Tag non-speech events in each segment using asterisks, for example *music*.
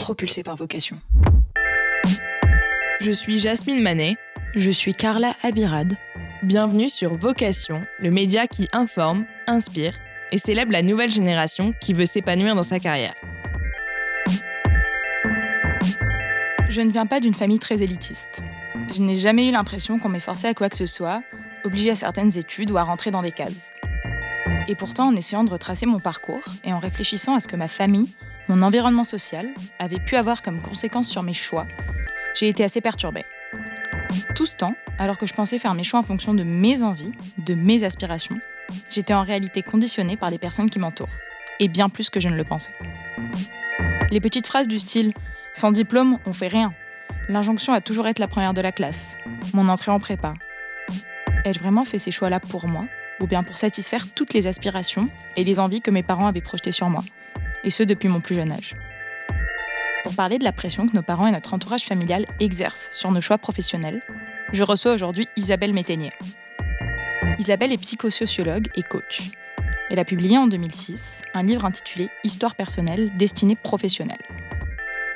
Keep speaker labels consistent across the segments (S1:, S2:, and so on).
S1: propulsé par vocation. Je suis Jasmine Manet.
S2: Je suis Carla Abirad.
S1: Bienvenue sur Vocation, le média qui informe, inspire et célèbre la nouvelle génération qui veut s'épanouir dans sa carrière.
S2: Je ne viens pas d'une famille très élitiste. Je n'ai jamais eu l'impression qu'on m'ait forcé à quoi que ce soit, obligé à certaines études ou à rentrer dans des cases. Et pourtant, en essayant de retracer mon parcours et en réfléchissant à ce que ma famille, mon environnement social, avait pu avoir comme conséquence sur mes choix, j'ai été assez perturbée. Tout ce temps, alors que je pensais faire mes choix en fonction de mes envies, de mes aspirations, j'étais en réalité conditionnée par les personnes qui m'entourent, et bien plus que je ne le pensais. Les petites phrases du style sans diplôme, on fait rien. L'injonction a toujours été la première de la classe. Mon entrée en prépa. Ai-je vraiment fait ces choix-là pour moi ou bien pour satisfaire toutes les aspirations et les envies que mes parents avaient projetées sur moi, et ce depuis mon plus jeune âge. Pour parler de la pression que nos parents et notre entourage familial exercent sur nos choix professionnels, je reçois aujourd'hui Isabelle Métainier. Isabelle est psychosociologue et coach. Elle a publié en 2006 un livre intitulé Histoire personnelle destinée professionnelle.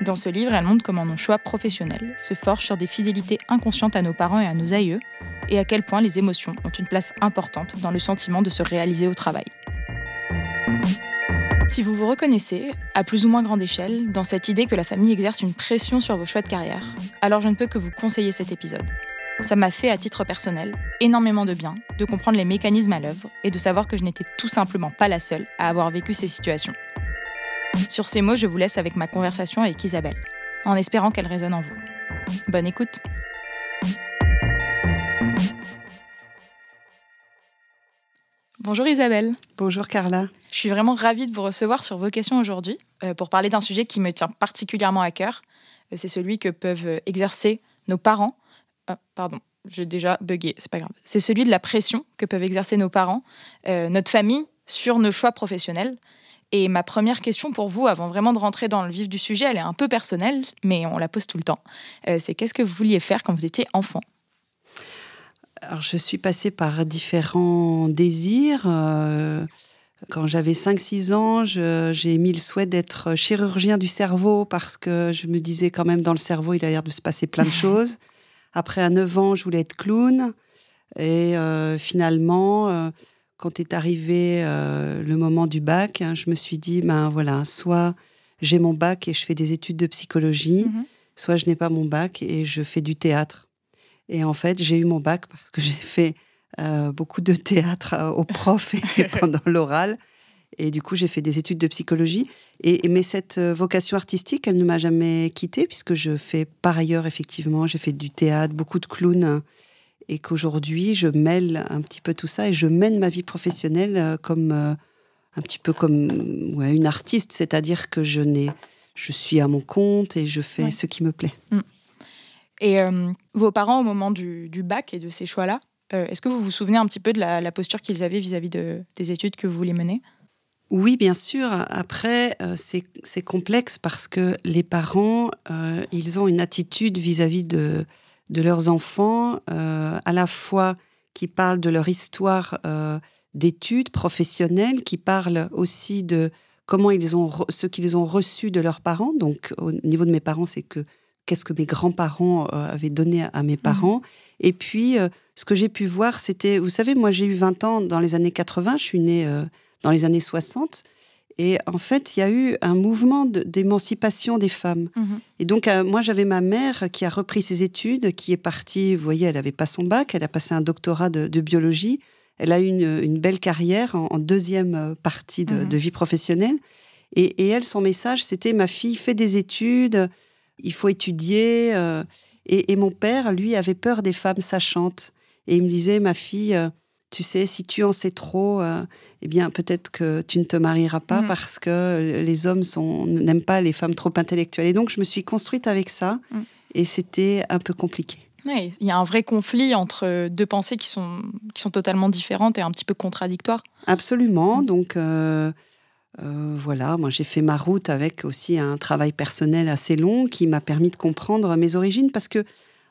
S2: Dans ce livre, elle montre comment nos choix professionnels se forgent sur des fidélités inconscientes à nos parents et à nos aïeux, et à quel point les émotions ont une place importante dans le sentiment de se réaliser au travail. Si vous vous reconnaissez, à plus ou moins grande échelle, dans cette idée que la famille exerce une pression sur vos choix de carrière, alors je ne peux que vous conseiller cet épisode. Ça m'a fait, à titre personnel, énormément de bien de comprendre les mécanismes à l'œuvre et de savoir que je n'étais tout simplement pas la seule à avoir vécu ces situations. Sur ces mots, je vous laisse avec ma conversation avec Isabelle, en espérant qu'elle résonne en vous. Bonne écoute Bonjour Isabelle.
S3: Bonjour Carla.
S2: Je suis vraiment ravie de vous recevoir sur Vocation aujourd'hui euh, pour parler d'un sujet qui me tient particulièrement à cœur. Euh, c'est celui que peuvent exercer nos parents. Ah, pardon, j'ai déjà bugué, c'est pas grave. C'est celui de la pression que peuvent exercer nos parents, euh, notre famille, sur nos choix professionnels. Et ma première question pour vous, avant vraiment de rentrer dans le vif du sujet, elle est un peu personnelle, mais on la pose tout le temps. c'est qu'est-ce que vous vouliez faire quand vous étiez enfant?
S3: Alors, je suis passée par différents désirs. Euh, quand j'avais 5-6 ans, j'ai mis le souhait d'être chirurgien du cerveau parce que je me disais quand même dans le cerveau, il a l'air de se passer plein de *laughs* choses. Après, à 9 ans, je voulais être clown. Et euh, finalement, euh, quand est arrivé le moment du bac, hein, je me suis dit, ben voilà, soit j'ai mon bac et je fais des études de psychologie, mm-hmm. soit je n'ai pas mon bac et je fais du théâtre. Et en fait, j'ai eu mon bac parce que j'ai fait euh, beaucoup de théâtre euh, au prof et *laughs* pendant l'oral. Et du coup, j'ai fait des études de psychologie. Et, mais cette euh, vocation artistique, elle ne m'a jamais quittée, puisque je fais par ailleurs, effectivement, j'ai fait du théâtre, beaucoup de clowns. Et qu'aujourd'hui, je mêle un petit peu tout ça et je mène ma vie professionnelle comme un petit peu comme ouais, une artiste, c'est-à-dire que je n'ai, je suis à mon compte et je fais ce qui me plaît. Mm.
S2: Et euh, vos parents, au moment du, bac et de ces choix-là, euh, est-ce que vous vous souvenez un petit peu de la, posture qu'ils avaient vis-à-vis de, des études que vous vouliez mener?
S3: Oui, bien sûr. Après, euh, c'est complexe parce que les parents, ils ont une attitude vis-à-vis de, de, leurs enfants, à la fois qui parlent de leur histoire d'études professionnelles, qui parlent aussi de comment ils ont ce qu'ils ont reçu de leurs parents. Donc, au niveau de mes parents, c'est que qu'est-ce que mes grands-parents euh, avaient donné à mes parents. Mhm. Et puis, euh, ce que j'ai pu voir, c'était, vous savez, moi j'ai eu 20 ans dans les années 80, je suis née euh, dans les années 60. Et en fait, il y a eu un mouvement d'émancipation des femmes. Mhm. Et donc, moi, j'avais ma mère qui a repris ses études, qui est partie, vous voyez, elle n'avait pas son bac, elle a passé un doctorat de, biologie. Elle a eu une, belle carrière en, deuxième partie de, mhm. vie professionnelle. Et, et, elle, son message, c'était ma fille, fait des études, il faut étudier. Euh, et, mon père, lui, avait peur des femmes sachantes. Et il me disait, ma fille, euh, tu sais, si tu en sais trop, euh, eh bien, peut-être que tu ne te marieras pas mm. parce que les hommes n'aiment pas les femmes trop intellectuelles. Et donc, je me suis construite avec ça. Mm. Et c'était un peu compliqué.
S2: il y a un vrai conflit entre deux pensées qui sont, qui sont totalement différentes et un petit peu contradictoires.
S3: Absolument. Mm. Donc, euh, voilà, moi j'ai fait ma route avec aussi un travail personnel assez long qui m'a permis de comprendre mes origines parce que,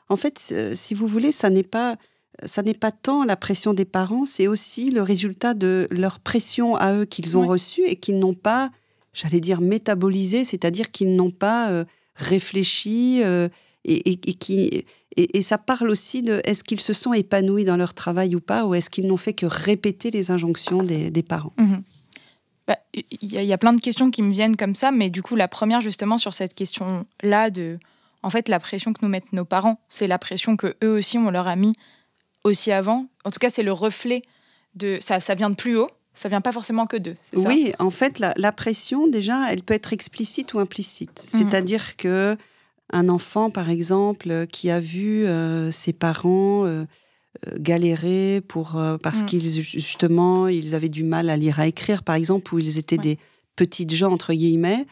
S3: en fait, euh, si vous voulez, ça n'est pas, ça n'est pas tant la pression des parents, c'est aussi le résultat de leur pression à eux qu'ils ont reçue et qu'ils n'ont pas j'allais dire, métabolisé, c'est-à-dire qu'ils n'ont pas réfléchi et, et, qui, et, ça parle aussi de est-ce qu'ils se sont épanouis dans leur travail ou pas, ou est-ce qu'ils n'ont fait que répéter les injonctions des, parents
S2: mhm. Bah, Il y, a plein de questions qui me viennent comme ça, mais du coup, la première, justement, sur cette question-là, de en fait, la pression que nous mettent nos parents, c'est la pression que eux aussi, on leur a mis aussi avant. En tout cas, c'est le reflet de. Ça, ça vient de plus haut, ça vient pas forcément que d'eux.
S3: Oui, en fait, la, pression, déjà, elle peut être explicite ou implicite. Mhm. C'est-à-dire que un enfant, par exemple, qui a vu euh, ses parents euh, galérer pour, parce mm. qu'ils, justement, ils avaient du mal à lire, à écrire, par exemple, ou ils étaient des petites gens, entre guillemets,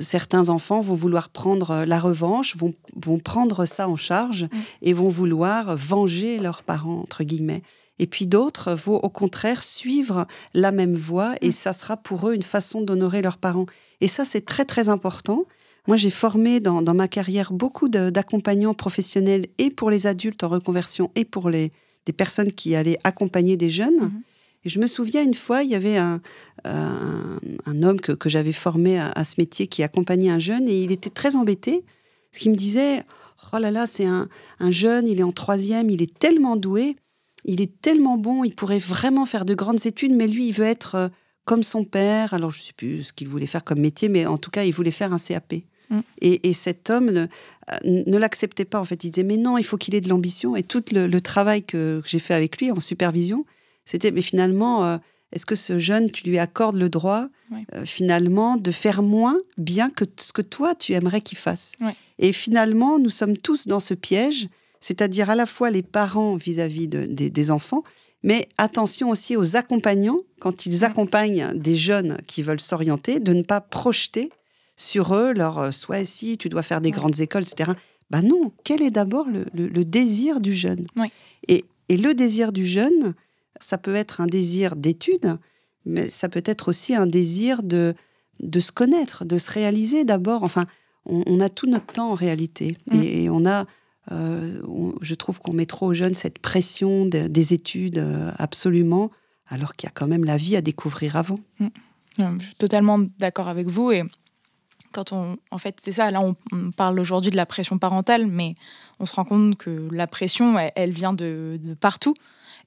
S3: certains enfants vont vouloir prendre la revanche, vont, vont prendre ça en charge mm. et vont vouloir venger leurs parents, entre guillemets. Et puis d'autres vont au contraire suivre la même voie et mm. ça sera pour eux une façon d'honorer leurs parents. Et ça, c'est très très important moi, j'ai formé dans, ma carrière beaucoup d'accompagnants professionnels et pour les adultes en reconversion et pour les, des personnes qui allaient accompagner des jeunes. Mhm. Et je me souviens une fois, il y avait un, un, homme que, que j'avais formé à, ce métier qui accompagnait un jeune et il était très embêté parce qu'il me disait Oh là là, c'est un, un jeune, il est en troisième, il est tellement doué, il est tellement bon, il pourrait vraiment faire de grandes études, mais lui, il veut être euh, comme son père. Alors, je ne sais plus ce qu'il voulait faire comme métier, mais en tout cas, il voulait faire un CAP. Mm. Et, cet homme ne, ne l'acceptait pas. En fait, il disait mais non, il faut qu'il ait de l'ambition. Et tout le, travail que, j'ai fait avec lui en supervision, c'était mais finalement, euh, est-ce que ce jeune, tu lui accordes le droit euh, finalement de faire moins bien que ce que toi tu aimerais qu'il fasse? Et finalement, nous sommes tous dans ce piège, c'est-à-dire à la fois les parents vis-à-vis des enfants, mais attention aussi aux accompagnants quand ils accompagnent des jeunes qui veulent s'orienter, de ne pas projeter sur eux, leur euh, soit si tu dois faire des grandes écoles, etc. Ben non, quel est d'abord le, désir du jeune? Et, le désir du jeune, ça peut être un désir d'études, mais ça peut être aussi un désir de, de se connaître, de se réaliser d'abord. Enfin, on, a tout notre temps en réalité. Mm. Et, on a, euh, je trouve qu'on met trop aux jeunes cette pression des études euh, absolument, alors qu'il y a quand même la vie à découvrir avant. Mm.
S2: Je suis totalement d'accord avec vous. Et quand on, en fait, c'est ça. Là, on, parle aujourd'hui de la pression parentale, mais on se rend compte que la pression, elle, vient de, partout.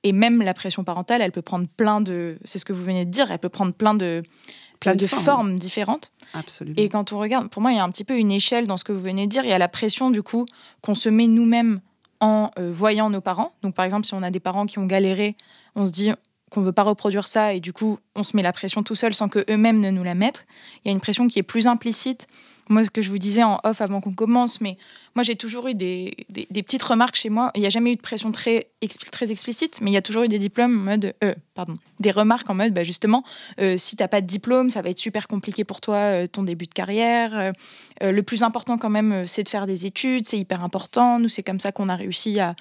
S2: Et même la pression parentale, elle peut prendre plein de. C'est ce que vous venez de dire. Elle peut prendre plein de, plein de, formes. différentes.
S3: Absolument.
S2: Et quand on regarde, pour moi, il y a un petit peu une échelle dans ce que vous venez de dire. Il y a la pression, du coup, qu'on se met nous-mêmes en euh, voyant nos parents. Donc, par exemple, si on a des parents qui ont galéré, on se dit qu'on veut pas reproduire ça et du coup on se met la pression tout seul sans que eux-mêmes ne nous la mettent. Il y a une pression qui est plus implicite. Moi, ce que je vous disais en off avant qu'on commence, mais moi j'ai toujours eu des, des, petites remarques chez moi. Il n'y a jamais eu de pression très, très explicite, mais il y a toujours eu des diplômes en mode, euh, pardon, des remarques en mode, bah, justement, euh, si tu n'as pas de diplôme, ça va être super compliqué pour toi euh, ton début de carrière. le plus important quand même, c'est de faire des études, c'est hyper important. Nous, c'est comme ça qu'on a réussi à,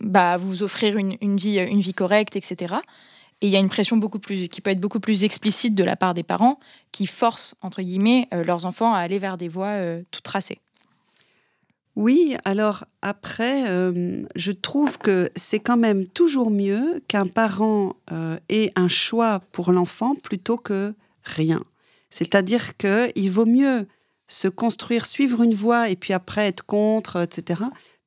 S2: bah, vous offrir une, une, vie, une vie correcte, etc. Et il y a une pression beaucoup plus, qui peut être beaucoup plus explicite de la part des parents qui forcent, entre guillemets, euh, leurs enfants à aller vers des voies euh, toutes tracées.
S3: Oui, alors après, euh, je trouve que c'est quand même toujours mieux qu'un parent ait un choix pour l'enfant plutôt que rien. C'est-à-dire qu'il vaut mieux se construire, suivre une voie et puis après être contre, etc.,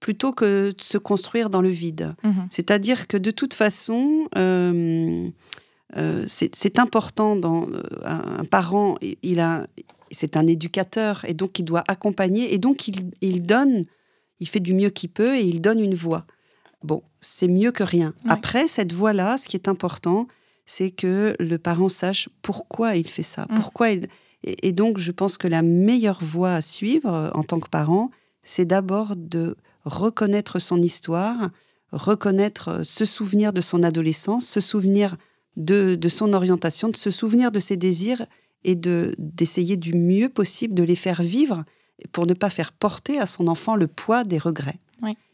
S3: plutôt que de se construire dans le vide. Mhm. C'est-à-dire que de toute façon, euh, euh, c'est important dans euh, un, parent, il a, c'est un éducateur et donc il doit accompagner et donc il, donne, il fait du mieux qu'il peut et il donne une voix. Bon, c'est mieux que rien. Après cette voix-là, ce qui est important, c'est que le parent sache pourquoi il fait ça, mm. pourquoi il et, et donc je pense que la meilleure voie à suivre en tant que parent, c'est d'abord de reconnaître son histoire, reconnaître, euh, se souvenir de son adolescence, se souvenir de, son orientation, de se souvenir de ses désirs et de d'essayer du mieux possible de les faire vivre pour ne pas faire porter à son enfant le poids des regrets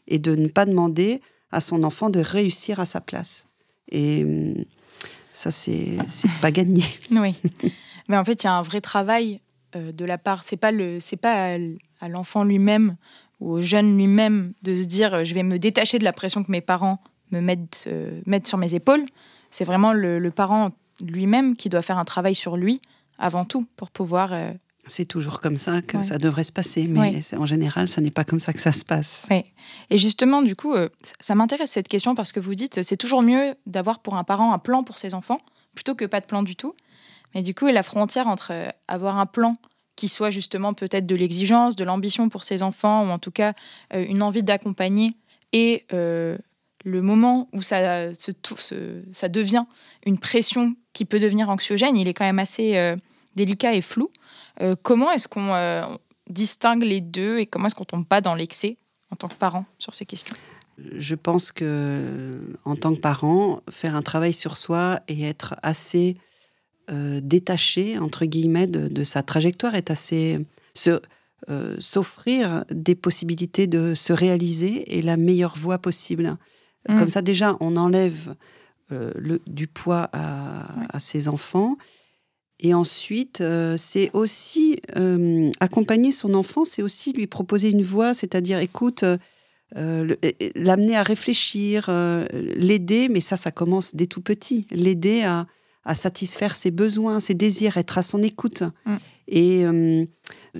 S3: et de ne pas demander à son enfant de réussir à sa place. Et hum, ça, c'est pas gagné. *laughs*
S2: Oui. Mais en fait, il y a un vrai travail euh, de la part. C'est pas le, c'est pas à l'enfant lui-même ou au jeune lui-même de se dire euh, je vais me détacher de la pression que mes parents me mettent, euh, mettent sur mes épaules. C'est vraiment le, parent lui-même qui doit faire un travail sur lui avant tout pour pouvoir
S3: c'est toujours comme ça que ça devrait se passer, mais en général, ça n'est pas comme ça que ça se passe.
S2: Et justement, du coup, euh, ça m'intéresse cette question parce que vous dites c'est toujours mieux d'avoir pour un parent un plan pour ses enfants plutôt que pas de plan du tout. Mais du coup, la frontière entre euh, avoir un plan qui soit justement peut-être de l'exigence, de l'ambition pour ses enfants, ou en tout cas euh, une envie d'accompagner, et le moment où ça, devient une pression qui peut devenir anxiogène, il est quand même assez délicat et flou. Euh, comment est-ce qu'on euh, distingue les deux et comment est-ce qu'on tombe pas dans l'excès en tant que parent sur ces questions?
S3: Je pense que en tant que parent, faire un travail sur soi et être assez euh, détaché entre guillemets de, sa trajectoire est assez s'offrir des possibilités de se réaliser et la meilleure voie possible. Mm. Comme ça, déjà, on enlève le, du poids à, à ses enfants et ensuite, euh, c'est aussi euh, accompagner son enfant, c'est aussi lui proposer une voie, c'est-à-dire, écoute, euh, l'amener à réfléchir, l'aider, mais ça, ça commence dès tout petit, l'aider à, satisfaire ses besoins, ses désirs, être à son écoute. Mm. Et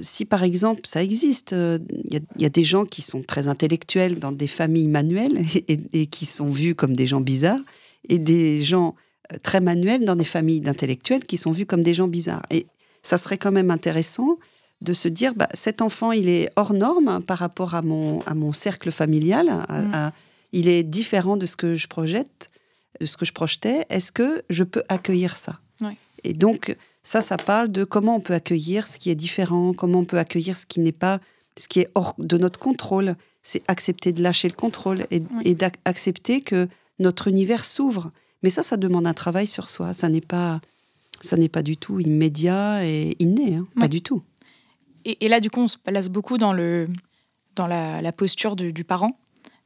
S3: si par exemple, ça existe, il y, a des gens qui sont très intellectuels dans des familles manuelles *laughs* et qui sont vus comme des gens bizarres, et des gens très manuels dans des familles d'intellectuels qui sont vus comme des gens bizarres. Et ça serait quand même intéressant de se dire, bah, cet enfant, il est hors norme par rapport à mon, à mon cercle familial, mm. il est différent de ce que je projette, ce que je projetais. Est-ce que je peux accueillir ça? Et donc, ça, ça parle de comment on peut accueillir ce qui est différent, comment on peut accueillir ce qui n'est pas, ce qui est hors de notre contrôle. C'est accepter de lâcher le contrôle et, et d'accepter que notre univers s'ouvre mais ça, ça demande un travail sur soi. Ça n'est pas, ça n'est pas du tout immédiat et inné, hein. pas du tout.
S2: Et, là, du coup, on se place beaucoup dans, le, dans la, posture du, parent.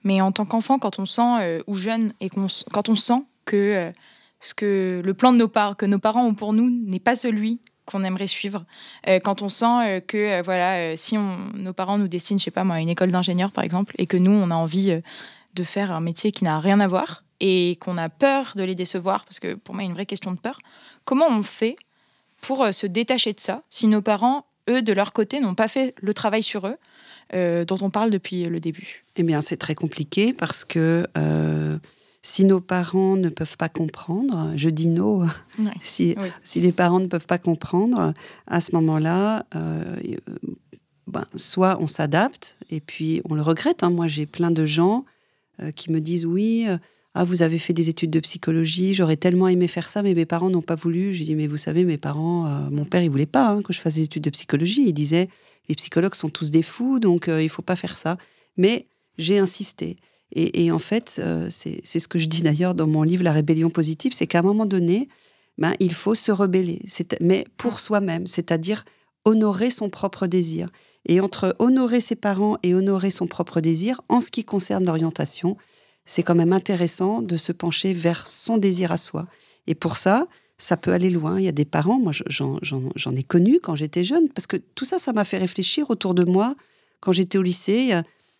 S2: Mais en tant qu'enfant, quand on sent, euh, ou jeune, et quand on sent que, euh, ce que le plan de nos parents, que nos parents ont pour nous n'est pas celui qu'on aimerait suivre. Euh, quand on sent que, voilà, si nos parents nous destinent, je sais pas moi, une école d'ingénieur, par exemple, et que nous, on a envie de faire un métier qui n'a rien à voir, et qu'on a peur de les décevoir, parce que pour moi, il y a une vraie question de peur, comment on fait pour se détacher de ça si nos parents, eux, de leur côté, n'ont pas fait le travail sur eux euh, dont on parle depuis le début
S3: Eh bien, c'est très compliqué parce que euh, si nos parents ne peuvent pas comprendre, je dis non, si, si, les parents ne peuvent pas comprendre, à ce moment-là, ben, soit on s'adapte et puis on le regrette. Hein. Moi, j'ai plein de gens qui me disent oui ah, vous avez fait des études de psychologie, j'aurais tellement aimé faire ça, mais mes parents n'ont pas voulu. J'ai dit, mais vous savez, mes parents, euh, mon père, il voulait pas hein, que je fasse des études de psychologie. Il disait, les psychologues sont tous des fous, donc euh, il faut pas faire ça. Mais j'ai insisté. Et, en fait, euh, c'est ce que je dis d'ailleurs dans mon livre La rébellion positive, c'est qu'à un moment donné, ben, il faut se rebeller, mais pour ah. soi-même, c'est-à-dire honorer son propre désir. Et entre honorer ses parents et honorer son propre désir, en ce qui concerne l'orientation, c'est quand même intéressant de se pencher vers son désir à soi. Et pour ça, ça peut aller loin. Il y a des parents, moi j'en ai connu quand j'étais jeune, parce que tout ça, ça m'a fait réfléchir autour de moi. Quand j'étais au lycée,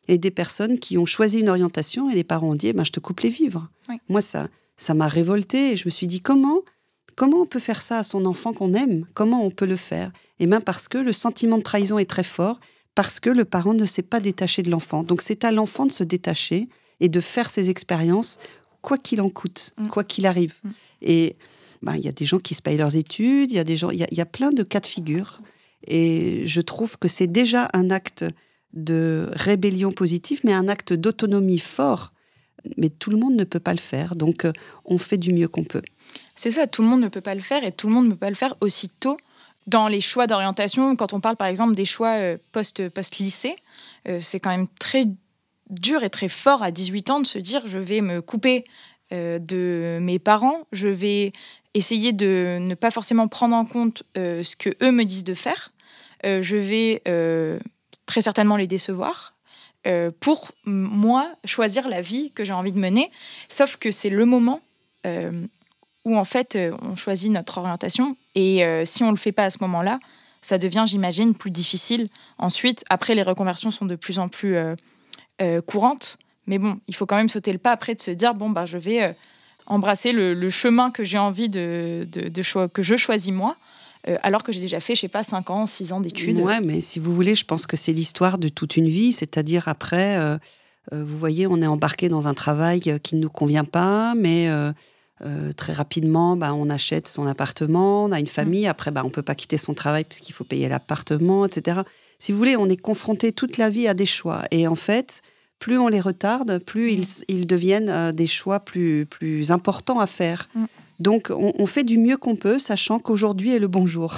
S3: il y a des personnes qui ont choisi une orientation et les parents ont dit, eh ben, je te coupe les vivres. Moi, ça ça m'a révolté et je me suis dit, comment Comment on peut faire ça à son enfant qu'on aime? Comment on peut le faire? Et eh bien parce que le sentiment de trahison est très fort, parce que le parent ne s'est pas détaché de l'enfant. Donc c'est à l'enfant de se détacher et de faire ces expériences, quoi qu'il en coûte, mm. quoi qu'il arrive. Mm. Et bah, il y a des gens qui se payent leurs études, il y a des gens, il y, a plein de cas de figure. Et je trouve que c'est déjà un acte de rébellion positive, mais un acte d'autonomie fort. Mais tout le monde ne peut pas le faire, donc euh, on fait du mieux qu'on peut.
S2: C'est ça, tout le monde ne peut pas le faire et tout le monde ne peut pas le faire aussitôt dans les choix d'orientation. Quand on parle par exemple des choix euh, post-lycée, euh, c'est quand même très dur et très fort à 18 ans de se dire je vais me couper euh, de mes parents, je vais essayer de ne pas forcément prendre en compte euh, ce que eux me disent de faire, euh, je vais très certainement les décevoir pour moi choisir la vie que j'ai envie de mener. Sauf que c'est le moment où en fait on choisit notre orientation et si on le fait pas à ce moment-là, ça devient, j'imagine, plus difficile. Ensuite, après, les reconversions sont de plus en plus euh, courante. Mais bon, il faut quand même sauter le pas après de se dire bon, bah, je vais euh, embrasser le, chemin que j'ai envie de, de, que je choisis moi. Euh, alors que j'ai déjà fait, je sais pas, 5 ans, 6 ans d'études.
S3: Ouais, mais si vous voulez, je pense que c'est l'histoire de toute une vie, c'est-à-dire après, vous voyez, on est embarqué dans un travail qui ne nous convient pas, mais très rapidement, bah, on achète son appartement, on a une famille, mm. après, bah, on peut pas quitter son travail puisqu'il faut payer l'appartement, etc. Si vous voulez, on est confronté toute la vie à des choix. Et en fait, plus on les retarde, plus ils, mm. ils deviennent des choix plus, plus importants à faire. Mm. Donc, on, fait du mieux qu'on peut, sachant qu'aujourd'hui est le bon jour.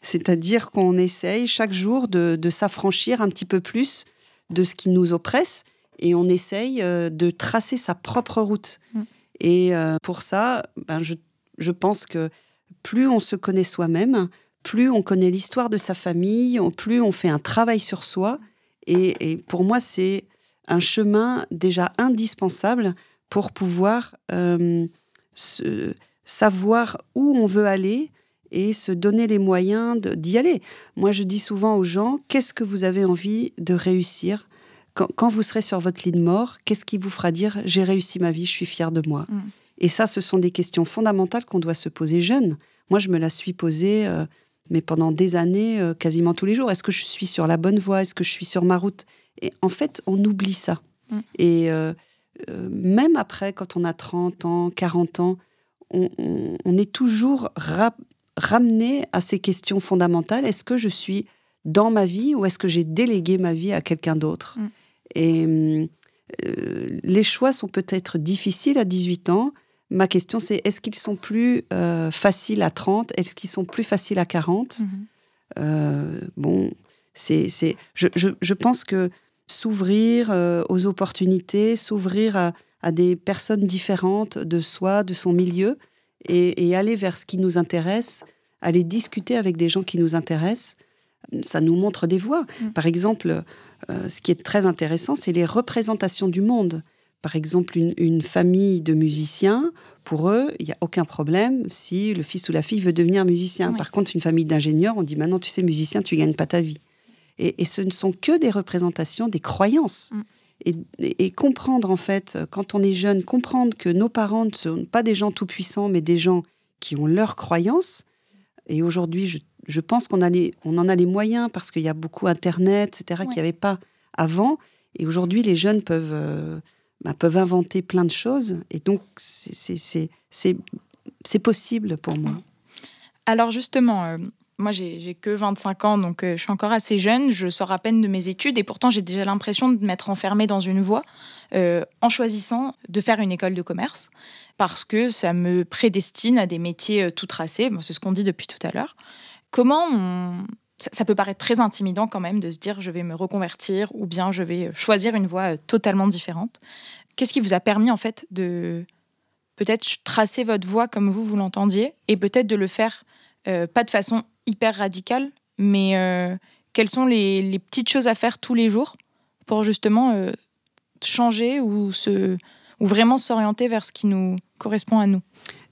S3: C'est-à-dire qu'on essaye chaque jour de, s'affranchir un petit peu plus de ce qui nous oppresse et on essaye euh, de tracer sa propre route. Mm. Et euh, pour ça, ben, je, pense que plus on se connaît soi-même, plus on connaît l'histoire de sa famille, plus on fait un travail sur soi. Et, pour moi, c'est un chemin déjà indispensable pour pouvoir euh, se, savoir où on veut aller et se donner les moyens d'y aller. Moi, je dis souvent aux gens, qu'est-ce que vous avez envie de réussir? Quand, vous serez sur votre lit de mort Qu'est-ce qui vous fera dire, j'ai réussi ma vie, je suis fier de moi? Mm. Et ça, ce sont des questions fondamentales qu'on doit se poser jeune. Moi, je me la suis posée, euh, mais pendant des années, euh, quasiment tous les jours. Est-ce que je suis sur la bonne voie? Est-ce que je suis sur ma route? Et en fait, on oublie ça. Mm. Et euh, même après, quand on a 30 ans, 40 ans, on, est toujours ramené à ces questions fondamentales. Est-ce que je suis dans ma vie ou est-ce que j'ai délégué ma vie à quelqu'un d'autre? Mm. Et euh, les choix sont peut-être difficiles à 18 ans. Ma question, c'est est-ce qu'ils sont plus euh, faciles à 30 Est-ce qu'ils sont plus faciles à 40 mm-hmm. euh, Bon, c'est, je, je, pense que s'ouvrir aux opportunités, s'ouvrir à, à des personnes différentes de soi, de son milieu, et, aller vers ce qui nous intéresse, aller discuter avec des gens qui nous intéressent, ça nous montre des voies. Mm. Par exemple, euh, ce qui est très intéressant, c'est les représentations du monde. Par exemple, une, famille de musiciens, pour eux, il n'y a aucun problème si le fils ou la fille veut devenir musicien. Par contre, une famille d'ingénieurs, on dit maintenant, tu sais, musicien, tu gagnes pas ta vie. Et, ce ne sont que des représentations, des croyances. Mm et, comprendre en fait, quand on est jeune, comprendre que nos parents ne sont pas des gens tout puissants, mais des gens qui ont leurs croyances. Et aujourd'hui, je, pense qu'on on en a les moyens parce qu'il y a beaucoup Internet, etc., qu'il n'y avait pas avant. Et aujourd'hui, les jeunes peuvent, euh, bah, peuvent inventer plein de choses. Et donc, c'est possible pour moi.
S2: Alors justement, euh, moi, j'ai que 25 ans, donc euh, je suis encore assez jeune. Je sors à peine de mes études et pourtant, j'ai déjà l'impression de m'être enfermée dans une voie euh, en choisissant de faire une école de commerce parce que ça me prédestine à des métiers tout tracés. c'est ce qu'on dit depuis tout à l'heure. Comment ça, peut paraître très intimidant quand même de se dire je vais me reconvertir ou bien je vais choisir une voie totalement différente. Qu'est-ce qui vous a permis en fait de peut-être tracer votre voie comme vous vous l'entendiez et peut-être de le faire pas de façon hyper radical, mais euh, quelles sont les, petites choses à faire tous les jours pour justement euh, changer ou, se, ou vraiment s'orienter vers ce qui nous correspond à nous?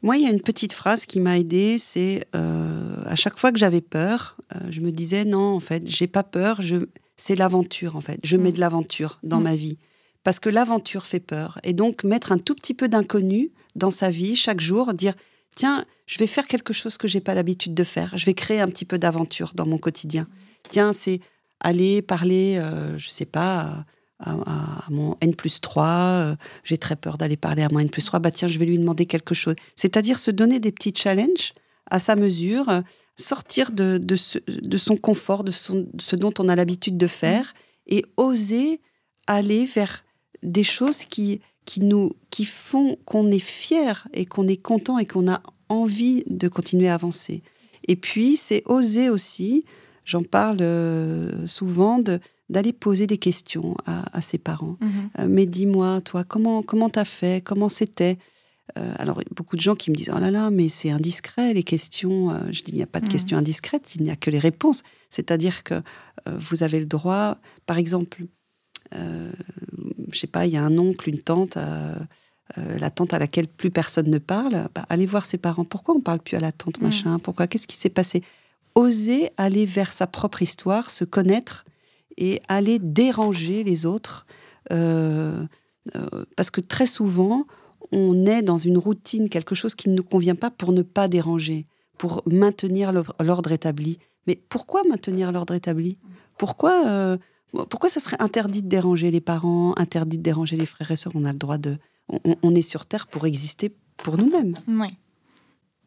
S3: Moi, il y a une petite phrase qui m'a aidée, c'est euh, à chaque fois que j'avais peur, je me disais non, en fait, j'ai pas peur, je, c'est l'aventure en fait. Je mets mm. de l'aventure dans mm. ma vie parce que l'aventure fait peur. Et donc mettre un tout petit peu d'inconnu dans sa vie chaque jour, dire tiens, je vais faire quelque chose que j'ai pas l'habitude de faire. Je vais créer un petit peu d'aventure dans mon quotidien. Tiens, c'est aller parler, euh, je sais pas, à, mon N plus 3. Euh, j'ai très peur d'aller parler à mon N plus 3. Bah tiens, je vais lui demander quelque chose. C'est-à-dire se donner des petits challenges à sa mesure, euh, sortir de, de, son confort, de, ce dont on a l'habitude de faire, et oser aller vers des choses qui, qui nous qui font qu'on est fier et qu'on est content et qu'on a envie de continuer à avancer. Et puis c'est oser aussi, j'en parle euh, souvent de d'aller poser des questions à, ses parents. Mhm. Euh, mais dis-moi, toi, comment comment t'as fait? Comment c'était? Euh, Alors beaucoup de gens qui me disent oh là là, mais c'est indiscret les questions. je dis il n'y a pas de mhm. questions indiscrètes, il n'y a que les réponses. C'est-à-dire que vous avez le droit, par exemple, je sais pas, il y a un oncle, une tante, euh, la tante à laquelle plus personne ne parle, bah, allez voir ses parents. Pourquoi on parle plus à la tante, mm. machin? Pourquoi? Qu'est-ce qui s'est passé? Oser aller vers sa propre histoire, se connaître et aller déranger les autres. parce que très souvent, on est dans une routine, quelque chose qui ne nous convient pas pour ne pas déranger, pour maintenir l'ordre établi. Mais pourquoi maintenir l'ordre établi? Pourquoi euh, pourquoi ça serait interdit de déranger les parents, interdit de déranger les frères et sœurs? On a le droit de. On, est sur Terre pour exister pour nous-mêmes.
S2: Oui.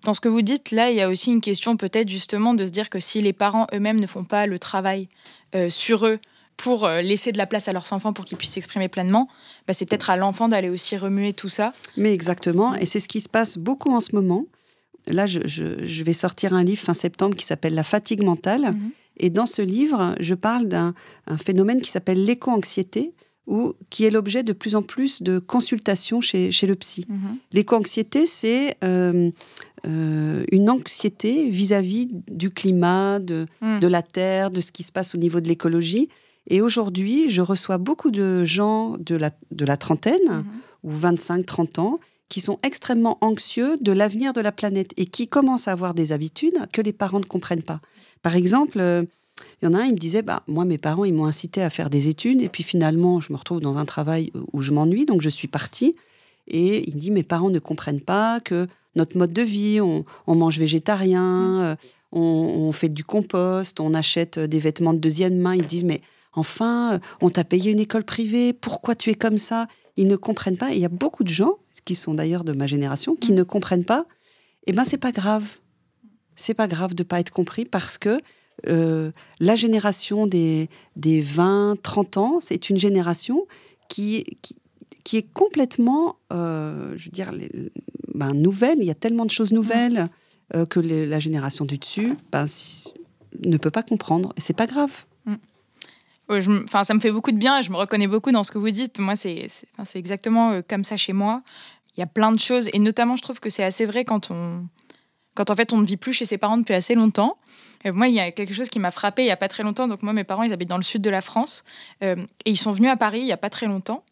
S2: Dans ce que vous dites, là, il y a aussi une question peut-être justement de se dire que si les parents eux-mêmes ne font pas le travail euh, sur eux pour euh, laisser de la place à leurs enfants pour qu'ils puissent s'exprimer pleinement, bah, c'est peut-être à l'enfant d'aller aussi remuer tout ça.
S3: Mais exactement, et c'est ce qui se passe beaucoup en ce moment. Là, je, vais sortir un livre fin septembre qui s'appelle La fatigue mentale. Mhm. Et dans ce livre, je parle d'un phénomène qui s'appelle l'éco-anxiété, ou qui est l'objet de plus en plus de consultations chez, chez le psy. Mhm. L'éco-anxiété, c'est euh, euh, une anxiété vis-à-vis du climat, de, mm. de, la terre, de ce qui se passe au niveau de l'écologie. Et aujourd'hui, je reçois beaucoup de gens de la, de la trentaine, mhm. ou 25-30 ans, qui sont extrêmement anxieux de l'avenir de la planète et qui commencent à avoir des habitudes que les parents ne comprennent pas. Par exemple, euh, il y en a un, il me disait, bah, moi, mes parents, ils m'ont incité à faire des études, et puis finalement, je me retrouve dans un travail où je m'ennuie, donc je suis partie. Et il me dit, mes parents ne comprennent pas que notre mode de vie, on, mange végétarien, mmh. euh, on, fait du compost, on achète des vêtements de deuxième main. Ils disent, mais enfin, on t'a payé une école privée, pourquoi tu es comme ça? Ils ne comprennent pas. Et il y a beaucoup de gens, qui sont d'ailleurs de ma génération, qui mmh. ne comprennent pas. Eh ben, c'est pas grave. C'est pas grave de pas être compris parce que euh, la génération des, des 20, 30 ans, c'est une génération qui, qui, est complètement, euh, je veux dire, ben, nouvelle. Il y a tellement de choses nouvelles euh, que la génération du dessus ben, ne peut pas comprendre. Et c'est pas grave. Mm.
S2: Enfin, ça me fait beaucoup de bien et je me reconnais beaucoup dans ce que vous dites. Moi, c'est exactement comme ça chez moi. Il y a plein de choses et notamment, je trouve que c'est assez vrai quand on, quand en fait on ne vit plus chez ses parents depuis assez longtemps. Euh, moi, il y a quelque chose qui m'a frappé il y a pas très longtemps. Donc moi, mes parents, ils habitent dans le sud de la France euh, et ils sont venus à Paris il y a pas très longtemps.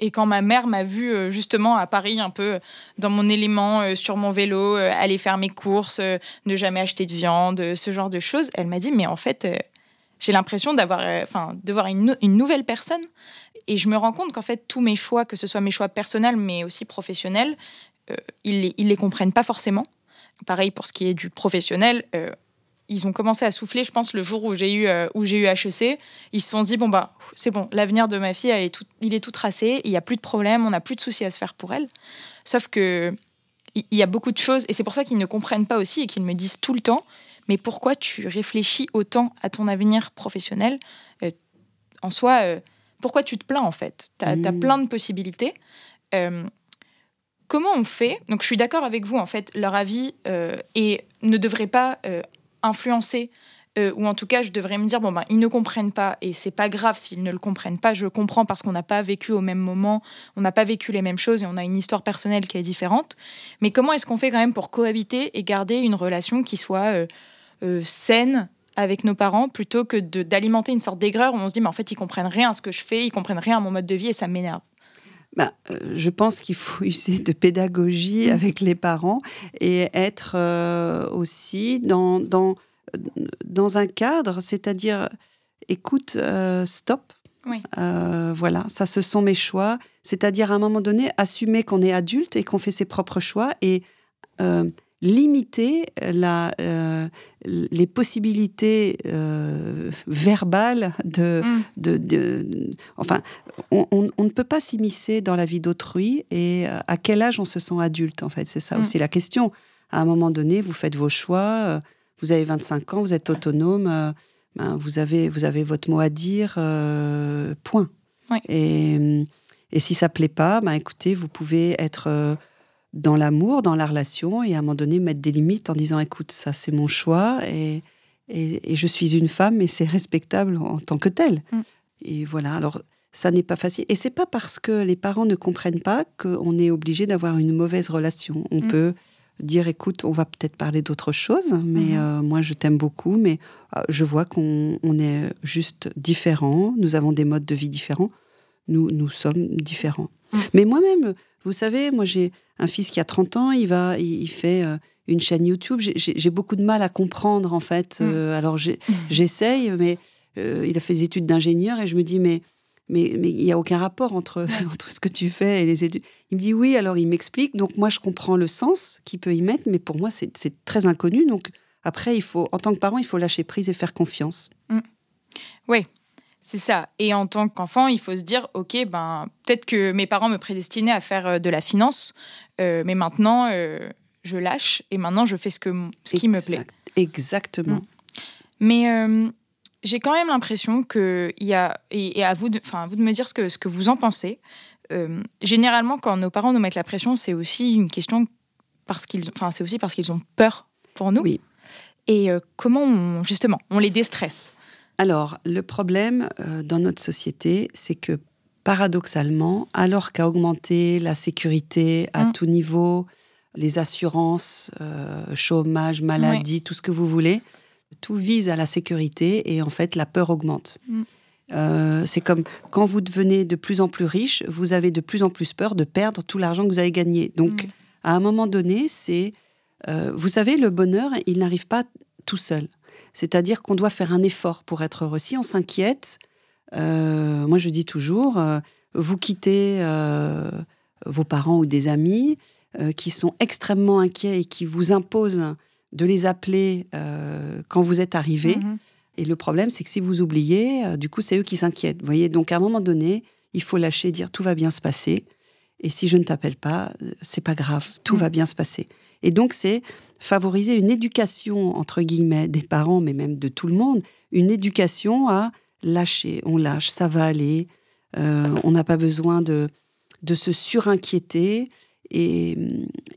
S2: Et quand ma mère m'a vu euh, justement à Paris, un peu dans mon élément, sur mon vélo, aller faire mes courses, ne jamais acheter de viande, ce genre de choses, elle m'a dit mais en fait, j'ai l'impression d'avoir, enfin, de voir une, une, nouvelle personne. Et je me rends compte qu'en fait tous mes choix, que ce soit mes choix personnels mais aussi professionnels, ils les, les comprennent pas forcément. Pareil pour ce qui est du professionnel. Euh, ils ont commencé à souffler, je pense, le jour où j'ai eu, euh, où j'ai eu HEC. Ils se sont dit, bon, bah, c'est bon, l'avenir de ma fille, elle est tout, il est tout tracé, il n'y a plus de problème, on n'a plus de soucis à se faire pour elle. Sauf que il y a beaucoup de choses, et c'est pour ça qu'ils ne comprennent pas aussi et qu'ils me disent tout le temps, mais pourquoi tu réfléchis autant à ton avenir professionnel euh, En soi, pourquoi tu te plains en fait? Tu as, mmh. plein de possibilités. Comment on fait? Donc je suis d'accord avec vous, en fait, leur avis euh, et ne devrait pas euh, influencer, euh, ou en tout cas, je devrais me dire, bon, ben, ils ne comprennent pas, et c'est pas grave s'ils ne le comprennent pas, je comprends parce qu'on n'a pas vécu au même moment, on n'a pas vécu les mêmes choses et on a une histoire personnelle qui est différente. Mais comment est-ce qu'on fait quand même pour cohabiter et garder une relation qui soit saine avec nos parents plutôt que d'alimenter une sorte d'aigreur où on se dit mais en fait ils comprennent rien à ce que je fais, ils comprennent rien à mon mode de vie et ça m'énerve.
S3: Bah, euh, je pense qu'il faut *laughs* user de pédagogie avec les parents et être euh, aussi dans, dans, dans un cadre, c'est-à-dire, écoute, euh, stop. voilà, ça, ce sont mes choix. C'est-à-dire, à un moment donné, assumer qu'on est adulte et qu'on fait ses propres choix et limiter la, euh, les possibilités euh, verbales de, mm. de, Enfin, on, ne peut pas s'immiscer dans la vie d'autrui et euh, à quel âge on se sent adulte, en fait. C'est ça mm. aussi la question. À un moment donné, vous faites vos choix, vous avez 25 ans, vous êtes autonome, ben, vous, avez, vous avez votre mot à dire, point. Et, et si ça plaît pas, ben, écoutez, vous pouvez être dans l'amour, dans la relation, et à un moment donné mettre des limites en disant écoute, ça c'est mon choix, et, et, je suis une femme, et c'est respectable en tant que telle. Mm. Et voilà, alors ça n'est pas facile. Et c'est pas parce que les parents ne comprennent pas qu'on est obligé d'avoir une mauvaise relation. On mm. peut dire écoute, on va peut-être parler d'autre chose, mais mm-hmm. euh, moi je t'aime beaucoup, mais euh, je vois qu'on est juste différents, nous avons des modes de vie différents, nous, nous sommes différents. Mm. Mais moi-même, vous savez, moi j'ai un fils qui a 30 ans, il va, il, fait euh, une chaîne YouTube. J'ai beaucoup de mal à comprendre en fait. Mm. Euh, alors mm. j'essaye, mais euh, il a fait des études d'ingénieur et je me dis mais mais mais il y a aucun rapport entre *laughs* entre ce que tu fais et les études. Il me dit oui, alors il m'explique. Donc moi je comprends le sens qu'il peut y mettre, mais pour moi c'est très inconnu. Donc après il faut en tant que parent il faut lâcher prise et faire confiance.
S2: Oui, c'est ça. Et en tant qu'enfant, il faut se dire, OK, ben, peut-être que mes parents me prédestinaient à faire euh, de la finance, euh, mais maintenant, euh, je lâche et maintenant, je fais ce, que, ce qui me plaît.
S3: Exactement. Mm.
S2: Mais j'ai quand même l'impression qu'il y a, et, à, vous de, à vous de me dire ce que, ce que vous en pensez, généralement, quand nos parents nous mettent la pression, c'est aussi une question parce qu'ils, enfin, c'est aussi parce qu'ils ont peur pour nous.
S3: Oui.
S2: Et comment, justement, on les déstresse
S3: alors, le problème euh, dans notre société, c'est que paradoxalement, alors qu'a augmenté la sécurité à mmh. tout niveau, les assurances, euh, chômage, maladie, tout ce que vous voulez, tout vise à la sécurité et en fait la peur augmente. Mmh. Euh, c'est comme quand vous devenez de plus en plus riche, vous avez de plus en plus peur de perdre tout l'argent que vous avez gagné. Donc, mmh. à un moment donné, c'est, vous savez, le bonheur, il n'arrive pas tout seul. C'est-à-dire qu'on doit faire un effort pour être heureux. Si on s'inquiète, euh, moi je dis toujours, euh, vous quittez euh, vos parents ou des amis qui sont extrêmement inquiets et qui vous imposent de les appeler quand vous êtes arrivé. Mm-hmm. Et le problème, c'est que si vous oubliez, du coup, c'est eux qui s'inquiètent. Vous voyez, donc à un moment donné, il faut lâcher, dire tout va bien se passer. Et si je ne t'appelle pas, c'est pas grave, tout mm. va bien se passer. Et donc, c'est favoriser une éducation, entre guillemets, des parents, mais même de tout le monde, une éducation à lâcher. On lâche, ça va aller. Euh, on n'a pas besoin de, de se surinquiéter et,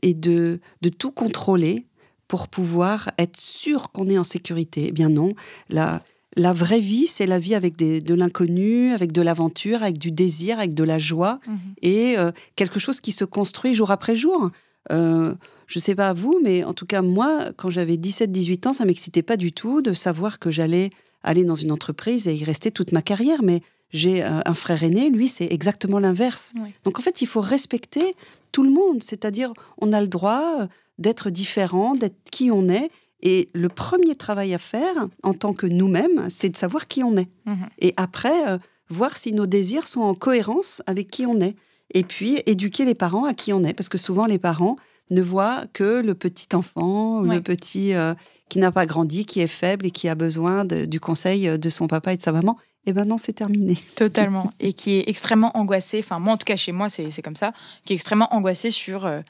S3: et de, de tout contrôler pour pouvoir être sûr qu'on est en sécurité. Eh bien non, la, la vraie vie, c'est la vie avec des, de l'inconnu, avec de l'aventure, avec du désir, avec de la joie mmh et euh, quelque chose qui se construit jour après jour. Euh, je ne sais pas vous, mais en tout cas, moi, quand j'avais 17-18 ans, ça m'excitait pas du tout de savoir que j'allais aller dans une entreprise et y rester toute ma carrière. Mais j'ai un, frère aîné, lui, c'est exactement l'inverse. Donc en fait, il faut respecter tout le monde. C'est-à-dire, on a le droit d'être différent, d'être qui on est. Et le premier travail à faire en tant que nous-mêmes, c'est de savoir qui on est. Mhm. Et après, euh, voir si nos désirs sont en cohérence avec qui on est. Et puis, éduquer les parents à qui on est. Parce que souvent, les parents, ne voit que le petit enfant, ou le petit euh, qui n'a pas grandi, qui est faible et qui a besoin du conseil de son papa et de sa maman. Et eh ben non, c'est terminé. *laughs*
S2: Totalement. Et qui est extrêmement angoissé, enfin moi en tout cas chez moi c'est comme ça, qui est extrêmement angoissé sur euh,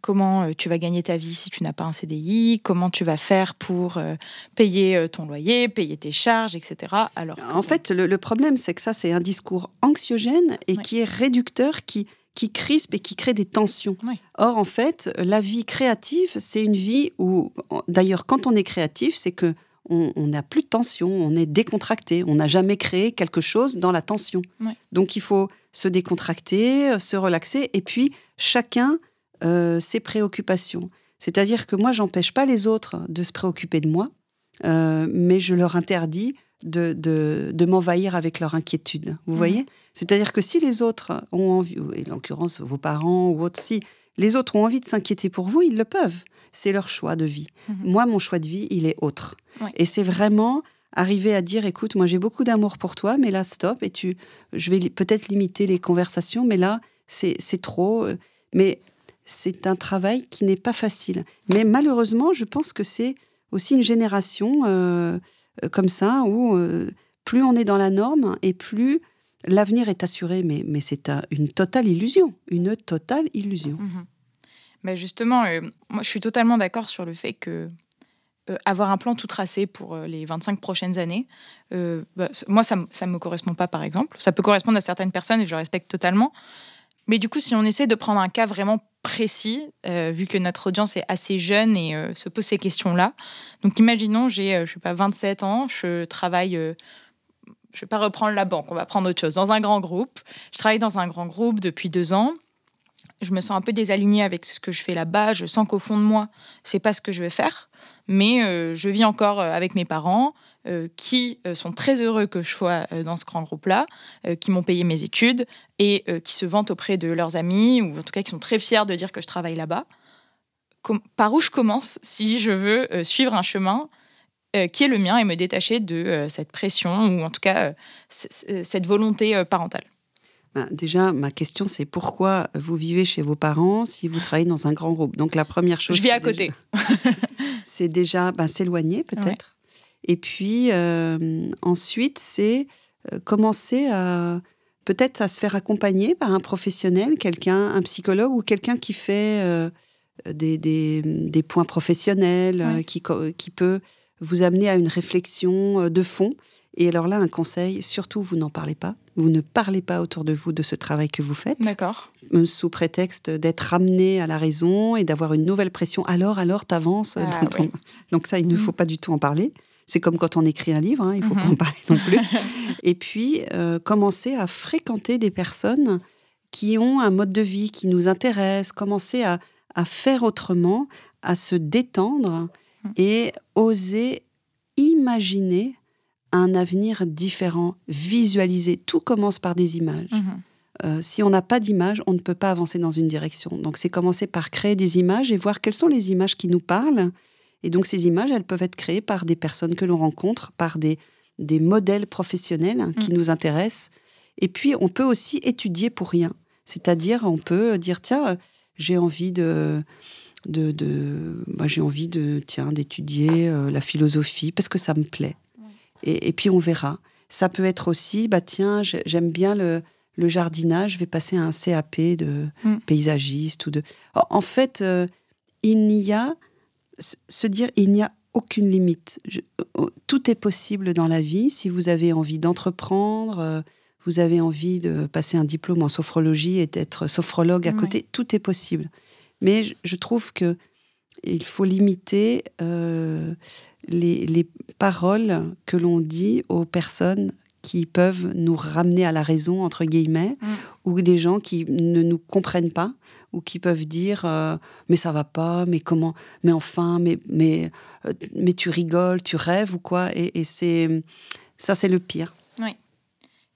S2: comment euh, tu vas gagner ta vie si tu n'as pas un CDI, comment tu vas faire pour payer ton loyer, payer tes charges, etc.
S3: Alors en fait, le, problème, c'est que ça, c'est un discours anxiogène et qui est réducteur, qui qui crispe et qui crée des tensions. Or, en fait, la vie créative, c'est une vie où, d'ailleurs, quand on est créatif, c'est que on n'a plus de tension, on est décontracté, on n'a jamais créé quelque chose dans la tension. Donc, il faut se décontracter, se relaxer, et puis chacun euh, ses préoccupations. C'est-à-dire que moi, j'empêche pas les autres de se préoccuper de moi, euh, mais je leur interdis de, de, m'envahir avec leur inquiétude. Vous mhm. voyez? C'est-à-dire que si les autres ont envie, et en l'occurrence vos parents ou autres, si les autres ont envie de s'inquiéter pour vous, ils le peuvent. C'est leur choix de vie. Mhm. Moi, mon choix de vie, il est autre. Et c'est vraiment arriver à dire, écoute, moi j'ai beaucoup d'amour pour toi, mais là, stop, et tu, je vais peut-être limiter les conversations, mais là, c'est trop. Mais c'est un travail qui n'est pas facile. Mais malheureusement, je pense que c'est aussi une génération euh, euh, comme ça, où euh, plus on est dans la norme et plus l'avenir est assuré. Mais, mais c'est une totale illusion, une totale illusion.
S2: Mhm. Mais justement, moi, je suis totalement d'accord sur le fait que avoir un plan tout tracé pour les 25 prochaines années, bah, moi, ça ne me correspond pas, par exemple. Ça peut correspondre à certaines personnes et je respecte totalement. Mais du coup, si on essaie de prendre un cas vraiment précis, euh, vu que notre audience est assez jeune et euh, se pose ces questions-là. Donc, imaginons, j'ai, euh, je sais pas, 27 ans, je travaille, je vais pas reprendre la banque, on va prendre autre chose, dans un grand groupe. Je travaille dans un grand groupe depuis deux ans. Je me sens un peu désalignée avec ce que je fais là-bas. Je sens qu'au fond de moi, c'est pas ce que je veux faire. Mais je vis encore avec mes parents. Euh, qui euh, sont très heureux que je sois euh, dans ce grand groupe-là, qui m'ont payé mes études et qui se vantent auprès de leurs amis, ou en tout cas qui sont très fiers de dire que je travaille là-bas. par où je commence si je veux suivre un chemin qui est le mien et me détacher de cette pression ou en tout cas cette volonté parentale.
S3: Ben, déjà, ma question, c'est pourquoi vous vivez chez vos parents si vous travaillez dans un grand groupe? Donc la première chose...
S2: Je vis à côté. *laughs*
S3: c'est déjà ben, s'éloigner peut-être? Et puis ensuite, c'est commencer à peut-être à se faire accompagner par un professionnel, quelqu'un, un psychologue ou quelqu'un qui fait euh, des, des, points professionnels, euh, qui, qui peut vous amener à une réflexion euh, de fond. Et alors là, un conseil, surtout, vous n'en parlez pas. Vous ne parlez pas autour de vous de ce travail que vous faites.
S2: D'accord.
S3: Sous prétexte d'être ramené à la raison et d'avoir une nouvelle pression. Alors, alors, t'avances. Ah, *laughs* Donc ça, il ne mm. faut pas du tout en parler. C'est comme quand on écrit un livre, hein, il ne faut pas mhm. en parler non plus. *laughs* et puis, euh, commencer à fréquenter des personnes qui ont un mode de vie qui nous intéresse, commencer à, faire autrement, à se détendre mhm. et oser imaginer un avenir différent, visualiser. Tout commence par des images. Mhm. Euh, si on n'a pas d'image, on ne peut pas avancer dans une direction. Donc c'est commencer par créer des images et voir quelles sont les images qui nous parlent et donc ces images, elles peuvent être créées par des personnes que l'on rencontre, par des, des modèles professionnels qui mm. nous intéressent. Et puis on peut aussi étudier pour rien. C'est-à-dire on peut dire, tiens, j'ai envie de... de, de bah, j'ai envie de tiens d'étudier euh, la philosophie parce que ça me plaît et, et, puis on verra ça peut être aussi bah tiens j'aime bien le, le, jardinage je vais passer un CAP de mm. paysagiste ou de en fait euh, il n'y a se dire il n'y a aucune limite. Oh, tout est possible dans la vie. Si vous avez envie d'entreprendre, euh, vous avez envie de passer un diplôme en sophrologie et d'être sophrologue à côté, tout est possible. Mais je, trouve que il faut limiter euh, les, paroles que l'on dit aux personnes qui peuvent nous ramener à la raison, entre guillemets, mm. ou des gens qui ne nous comprennent pas ou qui peuvent dire euh, mais ça va pas, mais comment, mais enfin, mais mais euh, mais tu rigoles, tu rêves ou quoi? Et, c'est ça, c'est le pire.
S2: Oui.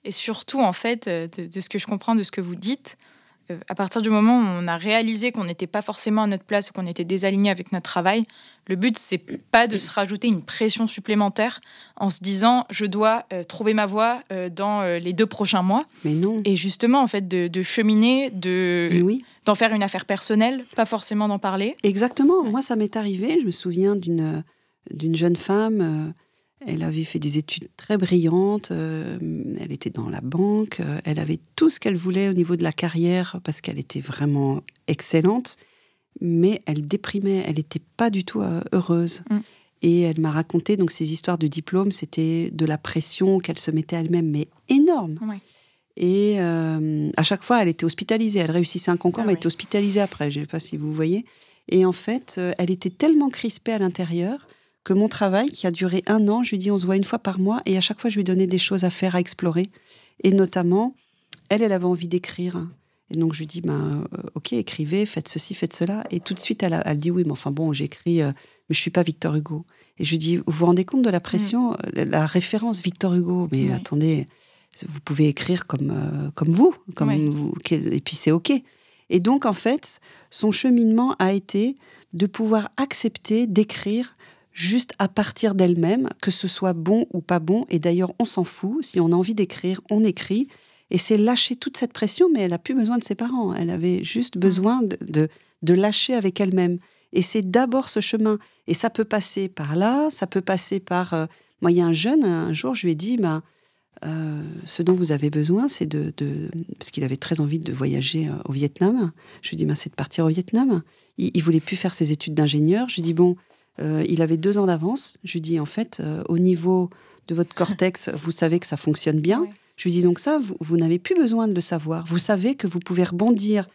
S2: Et surtout, en fait, euh, de, ce que je comprends de ce que vous dites, euh, à partir du moment où on a réalisé qu'on n'était pas forcément à notre place ou qu'on était désaligné avec notre travail, le but c'est pas de se rajouter une pression supplémentaire en se disant je dois euh, trouver ma voie euh, dans les deux prochains mois.
S3: Mais non.
S2: Et justement en fait de, cheminer, de d'en faire une affaire personnelle, pas forcément d'en parler.
S3: Exactement. Moi ça m'est arrivé. Je me souviens d'une d'une jeune femme elle avait fait des études très brillantes, euh, elle était dans la banque, euh, elle avait tout ce qu'elle voulait au niveau de la carrière parce qu'elle était vraiment excellente, mais elle déprimait, elle n'était pas du tout euh, heureuse. Mm. Et elle m'a raconté donc ces histoires de diplôme, c'était de la pression qu'elle se mettait elle-même, mais énorme. Et à chaque fois, elle était hospitalisée. Elle réussissait un concours, ah mais elle était hospitalisée après. Je ne sais pas si vous voyez. Et en fait, elle était tellement crispée à l'intérieur que mon travail, qui a duré un an, je lui dis on se voit une fois par mois et à chaque fois je lui donnais des choses à faire, à explorer. Et notamment, elle, elle avait envie d'écrire. Et donc je lui dis ben, euh, ok, écrivez, faites ceci, faites cela. Et tout de suite, elle, elle dit oui, mais enfin bon, j'écris, euh, mais je suis pas Victor Hugo. Et je lui dis vous vous rendez compte de la pression, mm. euh, la référence Victor Hugo? Mais attendez, vous pouvez écrire comme, comme vous, comme vous, et puis c'est ok. Et donc en fait, son cheminement a été de pouvoir accepter d'écrire juste à partir d'elle-même, que ce soit bon ou pas bon. Et d'ailleurs, on s'en fout. Si on a envie d'écrire, on écrit. Et c'est lâcher toute cette pression, mais elle a plus besoin de ses parents. Elle avait juste besoin de, de, lâcher avec elle-même. Et c'est d'abord ce chemin. Et ça peut passer par là, ça peut passer par... Euh, moi, il y a un jeune, un jour, je lui ai dit, bah, euh, ce dont vous avez besoin, c'est de, Parce qu'il avait très envie de voyager euh, au Vietnam. Je lui ai dit, bah, c'est de partir au Vietnam. Il, il voulait plus faire ses études d'ingénieur. Je lui ai dit, bon, euh, il avait deux ans d'avance. Je lui dis, en fait, euh, au niveau de votre *laughs* cortex, vous savez que ça fonctionne bien. Je lui dis donc ça, vous, n'avez plus besoin de le savoir. Vous savez que vous pouvez rebondir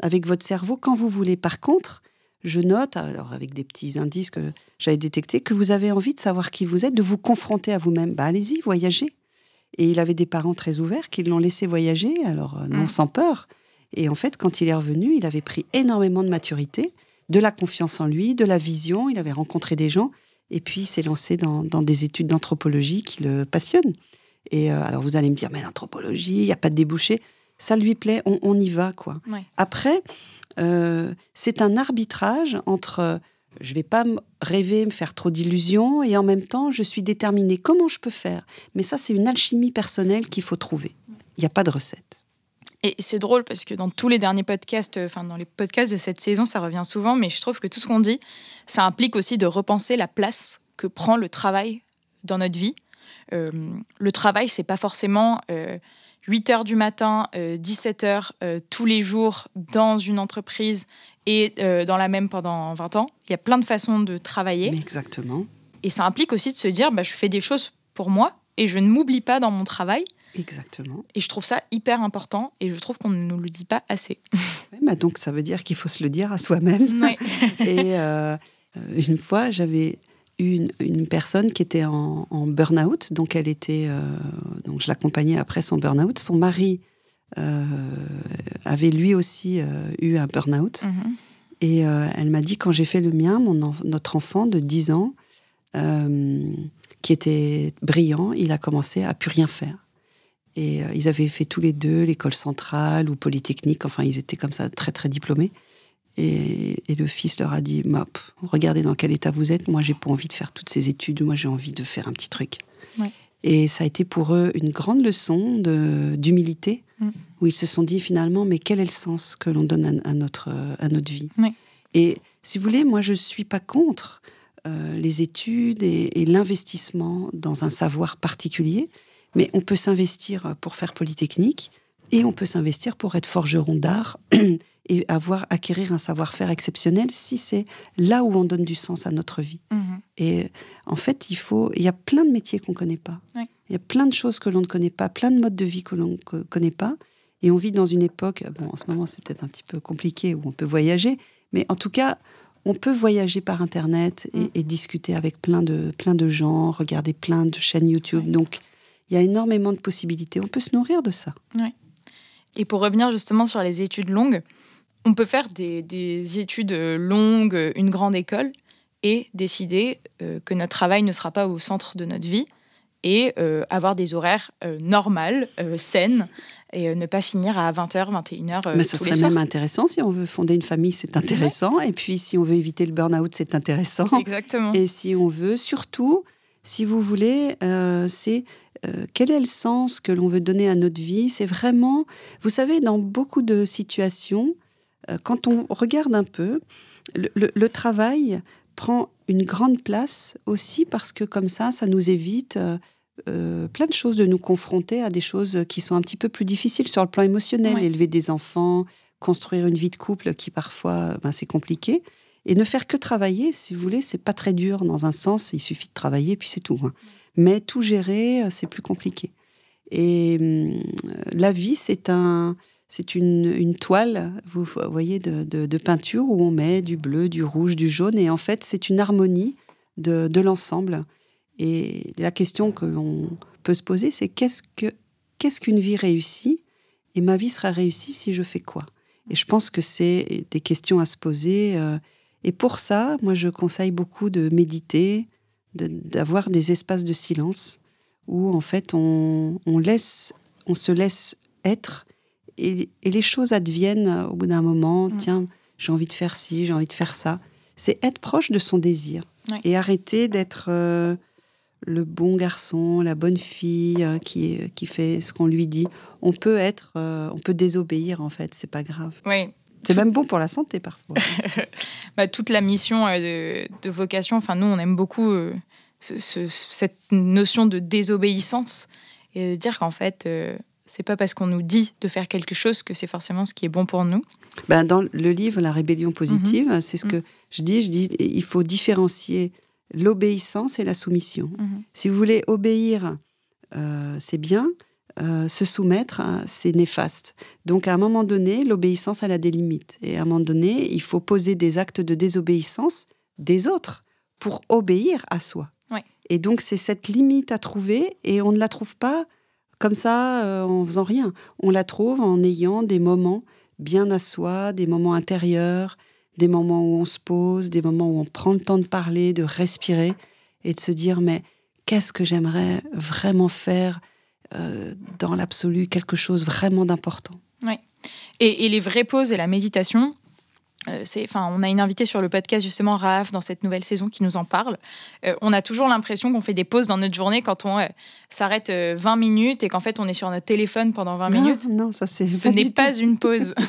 S3: avec votre cerveau quand vous voulez. Par contre, je note, alors avec des petits indices que j'avais détectés, que vous avez envie de savoir qui vous êtes, de vous confronter à vous-même. Bah, allez-y, voyagez. Et il avait des parents très ouverts qui l'ont laissé voyager, alors euh, non sans peur. Et en fait, quand il est revenu, il avait pris énormément de maturité de la confiance en lui, de la vision. Il avait rencontré des gens et puis il s'est lancé dans, des études d'anthropologie qui le passionnent. Et euh, alors vous allez me dire, mais l'anthropologie, il n'y a pas de débouché. Ça lui plaît, on, y va quoi. Après, euh, c'est un arbitrage entre je vais pas rêver, me faire trop d'illusions, et en même temps, je suis déterminée. Comment je peux faire? Mais ça, c'est une alchimie personnelle qu'il faut trouver. Il n'y a pas de recette.
S2: Et c'est drôle parce que dans tous les derniers podcasts, enfin dans les podcasts de cette saison, ça revient souvent, mais je trouve que tout ce qu'on dit, ça implique aussi de repenser la place que prend le travail dans notre vie. Euh, le travail, c'est pas forcément 8 euh, heures du matin, 17 euh, heures tous les jours dans une entreprise et dans la même pendant 20 ans. Il y a plein de façons de travailler.
S3: exactement.
S2: Et ça implique aussi de se dire, bah, je fais des choses pour moi et je ne m'oublie pas dans mon travail.
S3: Exactement.
S2: Et je trouve ça hyper important et je trouve qu'on ne nous le dit pas assez. *laughs*
S3: bah donc ça veut dire qu'il faut se le dire à soi-même. *laughs* et euh, une fois, j'avais eu une, personne qui était en, burn-out, donc elle était, euh, donc je l'accompagnais après son burn-out. Son mari euh, avait lui aussi eu un burn-out. Mhm. Et elle m'a dit, quand j'ai fait le mien, mon notre enfant de 10 ans, qui était brillant, il a commencé à plus rien faire. Et euh, ils avaient fait tous les deux l'école centrale ou polytechnique. Enfin, ils étaient comme ça, très, très diplômés. Et, le fils leur a dit regardez dans quel état vous êtes. Moi, j'ai pas envie de faire toutes ces études. Moi, j'ai envie de faire un petit truc. Et ça a été pour eux une grande leçon d'humilité, mm. où ils se sont dit finalement Mais quel est le sens que l'on donne à, notre, à notre vie? Et si vous voulez, moi, je suis pas contre euh, les études et l'investissement dans un savoir particulier. Mais on peut s'investir pour faire Polytechnique et on peut s'investir pour être forgeron d'art *clears throat* et avoir acquérir un savoir-faire exceptionnel si c'est là où on donne du sens à notre vie. Mhm. Et en fait, il faut, il y a plein de métiers qu'on ne connaît pas. Il y a plein de choses que l'on ne connaît pas, plein de modes de vie que l'on ne connaît pas. Et on vit dans une époque, bon, en ce moment c'est peut-être un petit peu compliqué, où on peut voyager, mais en tout cas, on peut voyager par Internet et, mm. discuter avec plein de, plein de gens, regarder plein de chaînes YouTube. Donc, il y a énormément de possibilités. On peut se nourrir de ça.
S2: Et pour revenir justement sur les études longues, on peut faire des, études longues, une grande école, et décider euh, que notre travail ne sera pas au centre de notre vie, et euh, avoir des horaires euh, normales, saines, et ne pas finir à 20h, 21h.
S3: Mais ça serait même intéressant si on veut fonder une famille, c'est intéressant. Et puis si on veut éviter le burn-out, c'est intéressant.
S2: Exactement.
S3: Et si on veut, surtout, si vous voulez, c'est euh, quel est le sens que l'on veut donner à notre vie? C'est vraiment, vous savez, dans beaucoup de situations, euh, quand on regarde un peu, le, travail prend une grande place aussi parce que comme ça, ça nous évite euh, plein de choses, de nous confronter à des choses qui sont un petit peu plus difficiles sur le plan émotionnel, élever des enfants, construire une vie de couple qui parfois, ben, c'est compliqué. Et ne faire que travailler, si vous voulez, c'est pas très dur dans un sens, il suffit de travailler, puis c'est tout. Hein. Mais tout gérer, euh, c'est plus compliqué. Et hum, la vie, c'est un, c'est une, toile, vous voyez, de, peinture où on met du bleu, du rouge, du jaune, et en fait, c'est une harmonie de, l'ensemble. Et la question que l'on peut se poser, c'est qu'est-ce que qu'est-ce qu'une vie réussie Et ma vie sera réussie si je fais quoi? Et je pense que c'est des questions à se poser. Euh, et pour ça, moi, je conseille beaucoup de méditer, d'avoir des espaces de silence où en fait on, laisse, on se laisse être et, les choses adviennent au bout d'un moment. Mm. Tiens, j'ai envie de faire ci, j'ai envie de faire ça. C'est être proche de son désir et arrêter d'être euh, le bon garçon, la bonne fille euh, qui, qui fait ce qu'on lui dit. On peut être, euh, on peut désobéir en fait, c'est pas grave.
S2: Oui.
S3: C'est même bon pour la santé parfois. *laughs*
S2: bah, toute la mission de, de, vocation, enfin nous on aime beaucoup cette notion de désobéissance et de dire qu'en fait, euh, c'est pas parce qu'on nous dit de faire quelque chose que c'est forcément ce qui est bon pour nous.
S3: Ben, dans le livre La rébellion positive, mhm. c'est ce que mhm. je dis. Je dis il faut différencier l'obéissance et la soumission. Mhm. Si vous voulez obéir, euh, c'est bien. Euh, se soumettre, hein, c'est néfaste. Donc à un moment donné, l'obéissance, elle a des limites. Et à un moment donné, il faut poser des actes de désobéissance des autres pour obéir à soi. Et donc, c'est cette limite à trouver et on ne la trouve pas comme ça euh, en faisant rien. On la trouve en ayant des moments bien à soi, des moments intérieurs, des moments où on se pose, des moments où on prend le temps de parler, de respirer et de se dire mais qu'est-ce que j'aimerais vraiment faire euh, dans l'absolu, quelque chose vraiment d'important.
S2: Oui. Et, et, les vraies pauses et la méditation, euh, enfin, on a une invitée sur le podcast justement, Raph, dans cette nouvelle saison qui nous en parle. Euh, on a toujours l'impression qu'on fait des pauses dans notre journée quand on euh, s'arrête 20 minutes et qu'en fait on est sur notre téléphone pendant 20 minutes.
S3: Non, ça c'est.
S2: Ce n'est pas une pause. *laughs*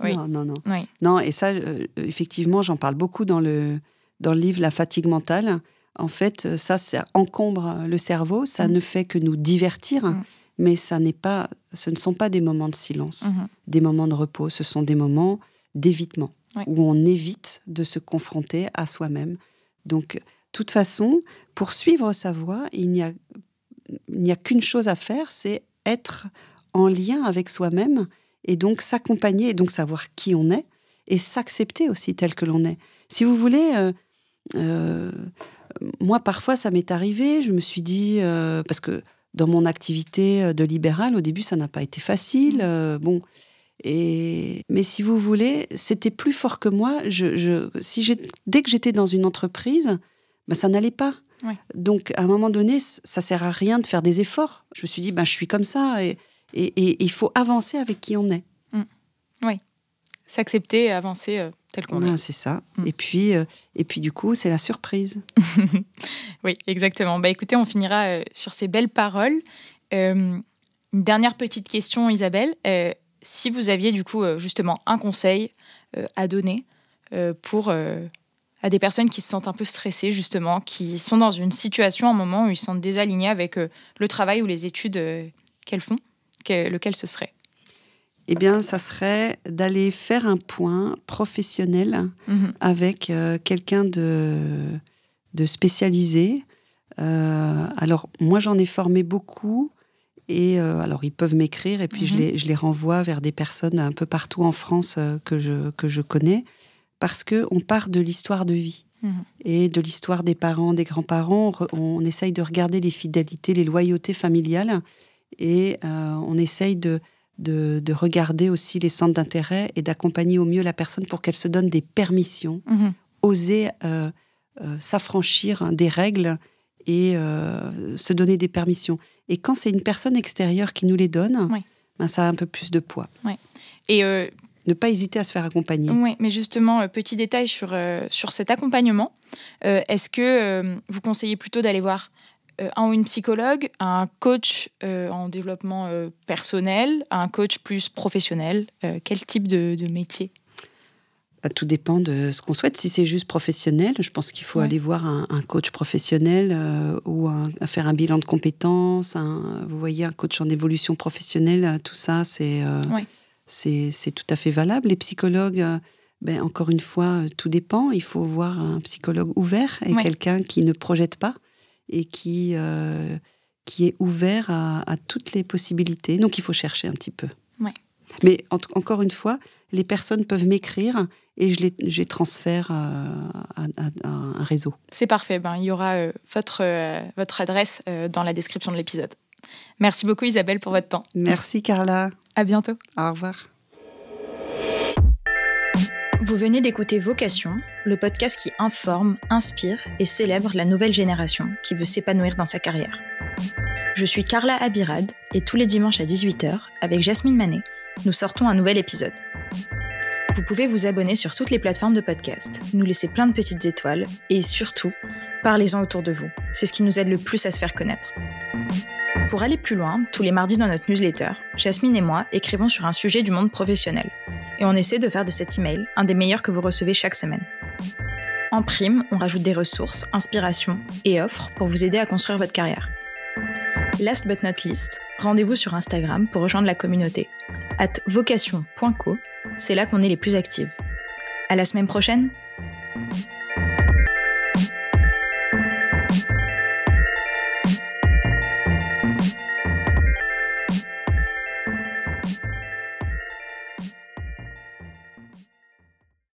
S2: *laughs*
S3: Non, non, non. Non, et ça, effectivement, j'en parle beaucoup dans le, dans le livre La fatigue mentale. En fait, ça, ça encombre le cerveau, ça mm. ne fait que nous divertir. Mm. Mais ça n'est pas, ce ne sont pas des moments de silence, mm-hmm. des moments de repos, ce sont des moments d'évitement où on évite de se confronter à soi-même. Donc, de toute façon, pour suivre sa voie, il n'y a, a qu'une chose à faire, c'est être en lien avec soi-même et donc s'accompagner et donc savoir qui on est et s'accepter aussi tel que l'on est. Si vous voulez, euh, euh, moi parfois ça m'est arrivé, je me suis dit, euh, parce que dans mon activité de libéral, au début ça n'a pas été facile, mmh. bon, et, mais si vous voulez, c'était plus fort que moi. Je, si dès que j'étais dans une entreprise, ben, ça n'allait pas. Donc, à un moment donné, ça sert à rien de faire des efforts. Je me suis dit, ben, je suis comme ça et, et, il faut avancer avec qui on est.
S2: Mm. Oui. S'accepter avancer euh, tel qu'on est.
S3: C'est ça. Mm. Et, puis, euh, et puis, du coup, c'est la surprise. *laughs*
S2: oui, exactement. Bah, écoutez, on finira euh, sur ces belles paroles. une dernière petite question, Isabelle si vous aviez du coup justement un conseil à donner pour à des personnes qui se sentent un peu stressées justement, qui sont dans une situation, un moment où ils se sentent désalignés avec le travail ou les études qu'elles font, lequel ce serait?
S3: Eh bien, ça serait d'aller faire un point professionnel mhm. avec quelqu'un de, de spécialisé. alors, moi, j'en ai formé beaucoup et euh, alors, ils peuvent m'écrire et puis je, mhm. les, je, les, renvoie vers des personnes un peu partout en France euh, que, je, que je connais parce qu'on part de l'histoire de vie mhm. et de l'histoire des parents, des grands-parents. On, essaye de regarder les fidélités, les loyautés familiales et euh, on essaye de, de, de, regarder aussi les centres d'intérêt et d'accompagner au mieux la personne pour qu'elle se donne des permissions, mhm. oser s'affranchir des règles et se donner des permissions. Et quand c'est une personne extérieure qui nous les donne, ben, ça a un peu plus de poids. Et euh, ne pas hésiter à se faire accompagner.
S2: Oui, mais justement, euh, petit détail sur, euh, sur cet accompagnement. Est-ce que vous conseillez plutôt d'aller voir un ou une psychologue, un coach en développement personnel, un coach plus professionnel Quel type de métier?
S3: Bah, tout dépend de ce qu'on souhaite. Si c'est juste professionnel, je pense qu'il faut aller voir un, coach professionnel euh, ou faire un bilan de compétences. vous voyez, un coach en évolution professionnelle, euh, tout ça, euh, c'est c'est tout à fait valable. Les psychologues, ben, encore une fois, tout dépend. Il faut voir un psychologue ouvert et quelqu'un qui ne projette pas et qui, qui est ouvert à, à, toutes les possibilités. Donc il faut chercher un petit peu. Mais encore une fois, les personnes peuvent m'écrire et je les, transfère euh, à, un réseau.
S2: C'est parfait. Ben, il y aura euh, votre, euh, votre adresse dans la description de l'épisode. Merci beaucoup Isabelle pour votre temps.
S3: Merci Carla.
S2: À bientôt.
S3: Au revoir.
S2: Vous venez d'écouter Vocation, le podcast qui informe, inspire et célèbre la nouvelle génération qui veut s'épanouir dans sa carrière. Je suis Carla Abirad et tous les dimanches à 18h, avec Jasmine Manet, nous sortons un nouvel épisode. Vous pouvez vous abonner sur toutes les plateformes de podcast, nous laisser plein de petites étoiles et surtout, parlez-en autour de vous. C'est ce qui nous aide le plus à se faire connaître. Pour aller plus loin, tous les mardis dans notre newsletter, Jasmine et moi écrivons sur un sujet du monde professionnel et on essaie de faire de cet email un des meilleurs que vous recevez chaque semaine. En prime, on rajoute des ressources, inspirations et offres pour vous aider à construire votre carrière. Last but not least, rendez-vous sur Instagram pour rejoindre la communauté. At vocation.co, c'est là qu'on est les plus actives. À la semaine prochaine!